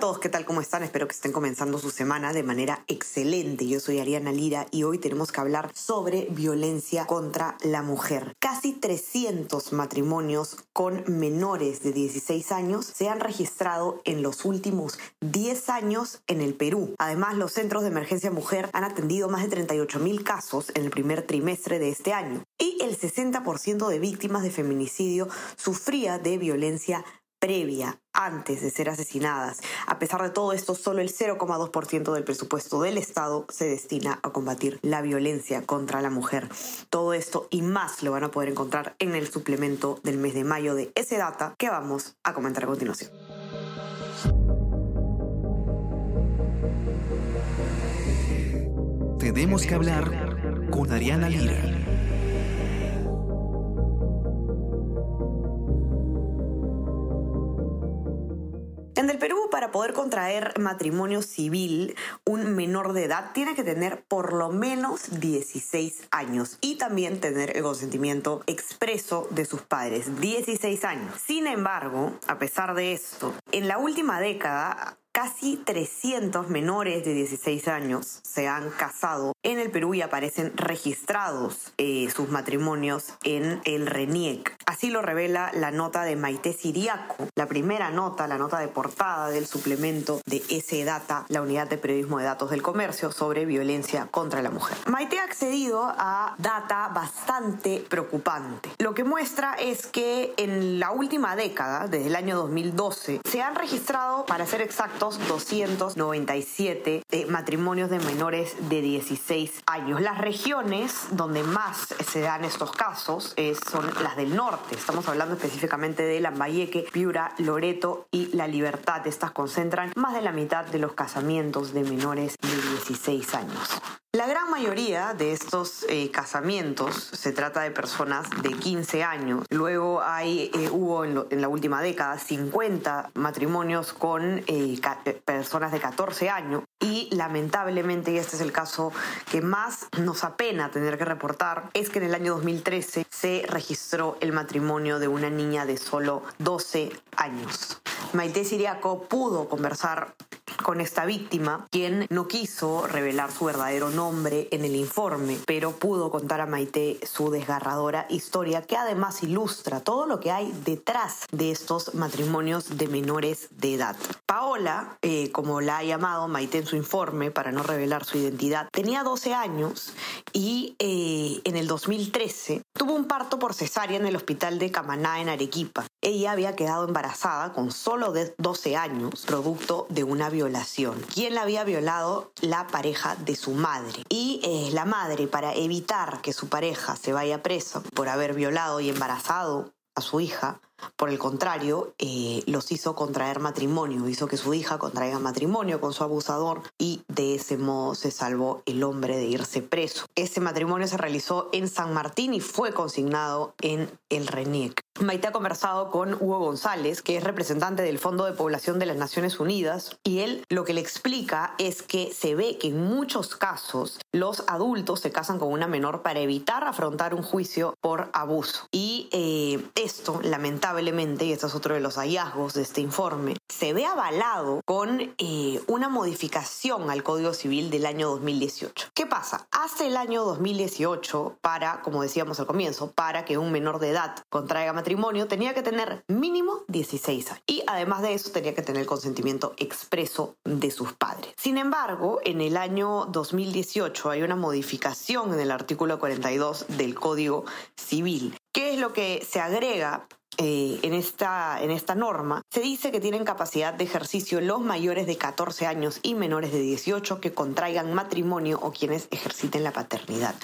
Todos, ¿qué tal? ¿Cómo están? Espero que estén comenzando su semana de manera excelente. Yo soy Ariana Lira y hoy tenemos que hablar sobre violencia contra la mujer. Casi 300 matrimonios con menores de 16 años se han registrado en los últimos 10 años en el Perú. Además, los centros de emergencia mujer han atendido más de 38 mil casos en el primer trimestre de este año. Y el 60% de víctimas de feminicidio sufría de violencia previa, antes de ser asesinadas. A pesar de todo esto, solo el 0,2% del presupuesto del Estado se destina a combatir la violencia contra la mujer. Todo esto y más lo van a poder encontrar en el suplemento del mes de mayo de ese data que vamos a comentar a continuación. Tenemos que hablar con Ariana Lira. El Perú, para poder contraer matrimonio civil, un menor de edad tiene que tener por lo menos 16 años y también tener el consentimiento expreso de sus padres, 16 años. Sin embargo, a pesar de esto, en la última década Casi 300 menores de 16 años se han casado en el Perú y aparecen registrados eh, sus matrimonios en el RENIEC. Así lo revela la nota de Maite Siriaco, la primera nota, la nota de portada del suplemento de ese Data, la unidad de periodismo de datos del comercio sobre violencia contra la mujer. Maite ha accedido a data bastante preocupante. Lo que muestra es que en la última década, desde el año 2012, se han registrado, para ser exactos, 297 eh, matrimonios de menores de 16 años. Las regiones donde más se dan estos casos eh, son las del norte. Estamos hablando específicamente de Lambayeque, Piura, Loreto y La Libertad. Estas concentran más de la mitad de los casamientos de menores de 16 años. La gran mayoría de estos eh, casamientos se trata de personas de 15 años. Luego hay, eh, hubo en, la última década 50 matrimonios con eh, personas de 14 años. Y lamentablemente, y este es el caso que más nos apena tener que reportar, es que en el año 2013 se registró el matrimonio de una niña de solo 12 años. Maite Siriaco pudo conversar con esta víctima, quien no quiso revelar su verdadero nombre en el informe, pero pudo contar a Maite su desgarradora historia que además ilustra todo lo que hay detrás de estos matrimonios de menores de edad. Paola, eh, como la ha llamado Maite en su informe para no revelar su identidad, tenía 12 años y eh, en el 2013 tuvo un parto por cesárea en el hospital de Camaná en Arequipa. Ella había quedado embarazada con solo 12 años, producto de una violación. ¿Quién la había violado? La pareja de su madre. Y eh, la madre, para evitar que su pareja se vaya preso por haber violado y embarazado a su hija, por el contrario, eh, los hizo contraer matrimonio, hizo que su hija contraiga matrimonio con su abusador y de ese modo se salvó el hombre de irse preso. Ese matrimonio se realizó en San Martín y fue consignado en el RENIEC. Maite ha conversado con Hugo González, que es representante del Fondo de Población de las Naciones Unidas, y él lo que le explica es que se ve que en muchos casos los adultos se casan con una menor para evitar afrontar un juicio por abuso. Y eh, esto, lamentablemente, y este es otro de los hallazgos de este informe, se ve avalado con eh, una modificación al Código Civil del año 2018. ¿Qué pasa? Hasta el año 2018, para, como decíamos al comienzo, para que un menor de edad contraiga matrimonio, tenía que tener mínimo 16 años. Y además de eso, tenía que tener el consentimiento expreso de sus padres. Sin embargo, en el año 2018 hay una modificación en el artículo 42 del Código Civil. ¿Qué es lo que se agrega eh, en, esta, en esta norma, se dice que tienen capacidad de ejercicio los mayores de 14 años y menores de 18 que contraigan matrimonio o quienes ejerciten la paternidad.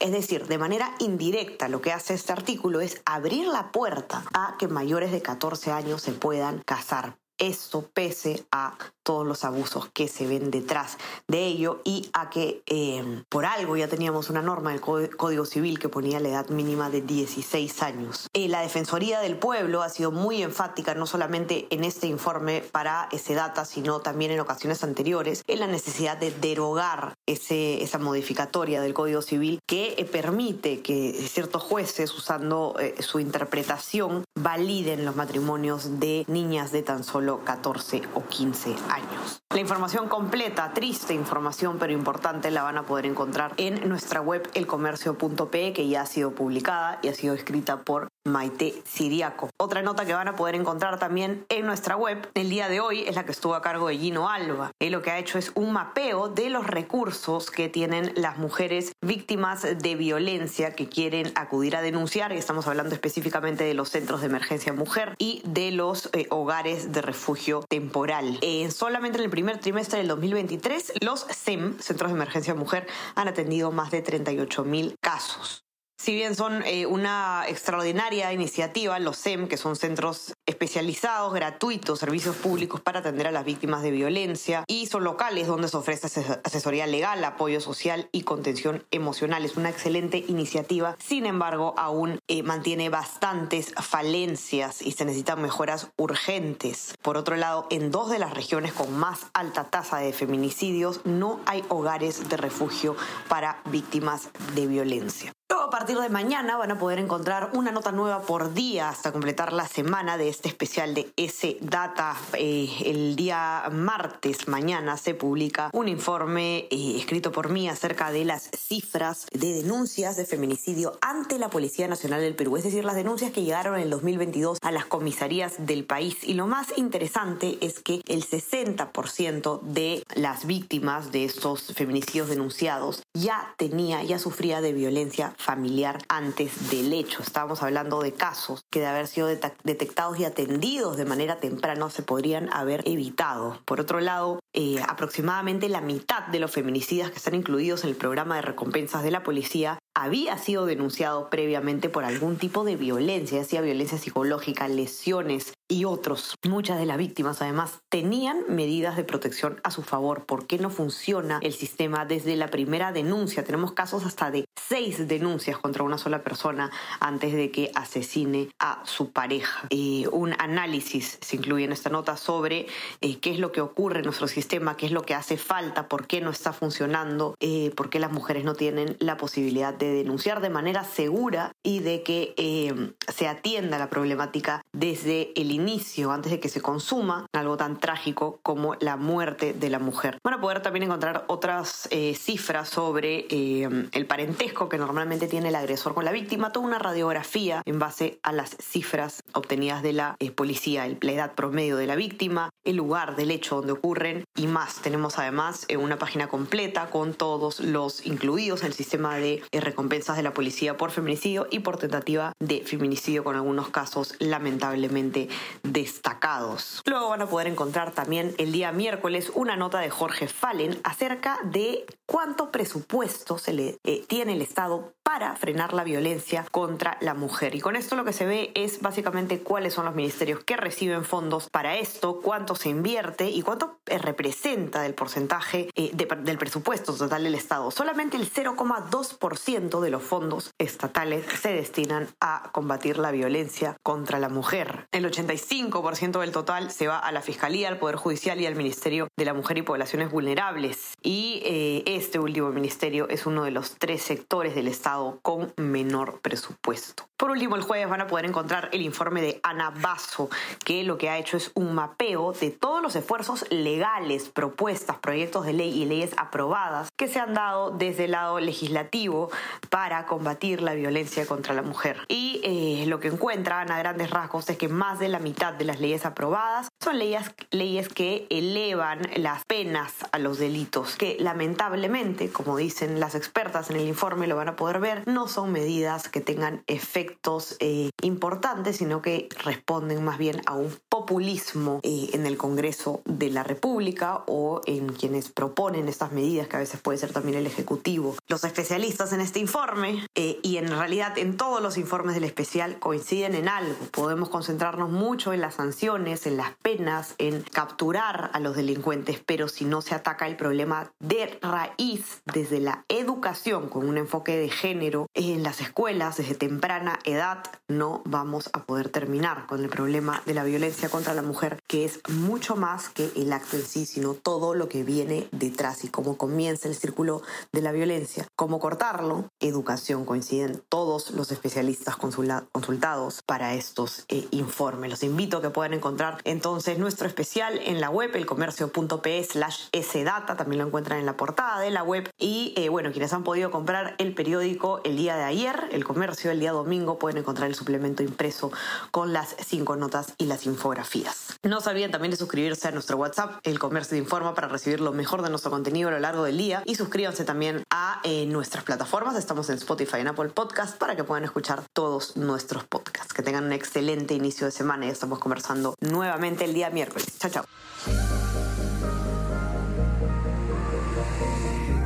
Es decir, de manera indirecta lo que hace este artículo es abrir la puerta a que mayores de 14 años se puedan casar esto pese a todos los abusos que se ven detrás de ello y a que eh, por algo ya teníamos una norma del Código Civil que ponía la edad mínima de 16 años. Eh, la Defensoría del Pueblo ha sido muy enfática no solamente en este informe para ese data, sino también en ocasiones anteriores en la necesidad de derogar ese, esa modificatoria del Código Civil que eh, permite que ciertos jueces, usando su interpretación, validen los matrimonios de niñas de tan solo 14 o 15 años. La información completa, triste información pero importante, la van a poder encontrar en nuestra web elcomercio.pe que ya ha sido publicada y ha sido escrita por Maite Siriaco. Otra nota que van a poder encontrar también en nuestra web el día de hoy es la que estuvo a cargo de Gino Alba. Él lo que ha hecho es un mapeo de los recursos que tienen las mujeres víctimas de violencia que quieren acudir a denunciar, estamos hablando específicamente de los centros de emergencia mujer y de los eh, hogares de refugio temporal. Eh, solamente en el primer trimestre del 2023, los CEM, Centros de Emergencia Mujer, han atendido más de 38 mil casos. Si bien son eh, una extraordinaria iniciativa, los SEM, que son centros especializados, gratuitos, servicios públicos para atender a las víctimas de violencia, y son locales donde se ofrece asesoría legal, apoyo social y contención emocional. Es una excelente iniciativa, sin embargo, aún eh, mantiene bastantes falencias y se necesitan mejoras urgentes. Por otro lado, en dos de las regiones con más alta tasa de feminicidios no hay hogares de refugio para víctimas de violencia. A partir de mañana van a poder encontrar una nota nueva por día hasta completar la semana de este especial de S Data. Eh, el día martes, mañana, se publica un informe eh, escrito por mí acerca de las cifras de denuncias de feminicidio ante la Policía Nacional del Perú, es decir, las denuncias que llegaron en el 2022 a las comisarías del país. Y lo más interesante es que el 60% de las víctimas de estos feminicidios denunciados ya tenía, ya sufría de violencia familiar antes del hecho. Estábamos hablando de casos que de haber sido detectados y atendidos de manera temprana se podrían haber evitado. Por otro lado, eh, aproximadamente la mitad de los feminicidas que están incluidos en el programa de recompensas de la policía había sido denunciado previamente por algún tipo de violencia, sea violencia psicológica, lesiones y otros. Muchas de las víctimas además tenían medidas de protección a su favor. ¿Por qué no funciona el sistema desde la primera denuncia? Tenemos casos hasta de seis denuncias contra una sola persona antes de que asesine a su pareja. Un análisis se incluye en esta nota sobre eh, qué es lo que ocurre en nuestro sistema, qué es lo que hace falta, por qué no está funcionando, eh, por qué las mujeres no tienen la posibilidad de denunciar de manera segura y de que eh, se atienda la problemática desde el inicio, antes de que se consuma algo tan trágico como la muerte de la mujer. Van a poder también encontrar otras eh, cifras sobre eh, el parentesco que normalmente tiene el agresor con la víctima, toda una radiografía en base a las cifras obtenidas de la policía, la edad promedio de la víctima, el lugar del hecho donde ocurren y más. Tenemos además una página completa con todos los incluidos el sistema de recompensas de la policía por feminicidio y por tentativa de feminicidio con algunos casos lamentablemente destacados. Luego van a poder encontrar también el día miércoles una nota de Jorge Fallen acerca de cuánto presupuesto se le eh, tiene el Estado para frenar la violencia contra la mujer. Y con esto lo que se ve es básicamente cuáles son los ministerios que reciben fondos para esto, cuánto se invierte y cuánto eh, representa del porcentaje eh, del presupuesto total del Estado. Solamente el 0,2% de los fondos estatales se destinan a combatir la violencia contra la mujer. El 85% del total se va a la Fiscalía, al Poder Judicial y al Ministerio de la Mujer y Poblaciones Vulnerables. Y eh, este último ministerio es uno de los tres sectores del Estado con menor presupuesto. Por último, el jueves van a poder encontrar el informe de Ana Basso, que lo que ha hecho es un mapeo de todos los esfuerzos legales, propuestas, proyectos de ley y leyes aprobadas que se han dado desde el lado legislativo para combatir la violencia contra la mujer. Y eh, lo que encuentran a grandes rasgos es que más de la mitad de las leyes aprobadas son leyes, leyes que elevan las penas a los delitos, que lamentablemente, como dicen las expertas en el informe, lo van a poder ver, no son medidas que tengan efectos eh, importantes, sino que responden más bien a un populismo eh, en el Congreso de la República o en quienes proponen estas medidas, que a veces puede ser también el Ejecutivo. Los especialistas en este informe eh, y en realidad en todos los informes del especial coinciden en algo. Podemos concentrarnos mucho en las sanciones, en las penas, en capturar a los delincuentes, pero si no se ataca el problema de raíz desde la educación con un enfoque de género en las escuelas desde temprana edad, no vamos a poder terminar con el problema de la violencia contra la mujer, que es mucho más que el acto en sí, sino todo lo que viene detrás y cómo comienza el círculo de la violencia. Cómo cortarlo, educación, coinciden todos los especialistas consultados para estos eh, informes. Los invito a que puedan encontrar entonces nuestro especial en la web, elcomercio.pe slash sdata, también lo encuentran en la portada de la web. Y eh, bueno, quienes han podido comprar el periódico el día de ayer, el comercio, el día domingo, pueden encontrar el suplemento impreso con las cinco notas y las infografías. No se olviden también de suscribirse a nuestro WhatsApp, El Comercio Informa, para recibir lo mejor de nuestro contenido a lo largo del día. Y suscríbanse también a eh, nuestras plataformas. Estamos en Spotify en Apple Podcast para que puedan escuchar todos nuestros podcasts. Que tengan un excelente inicio de semana y estamos conversando nuevamente el día miércoles. Chao, chao.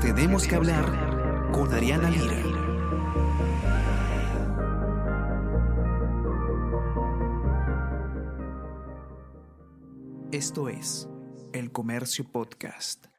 Tenemos que hablar con Ariana Lira. Esto es El Comercio Podcast.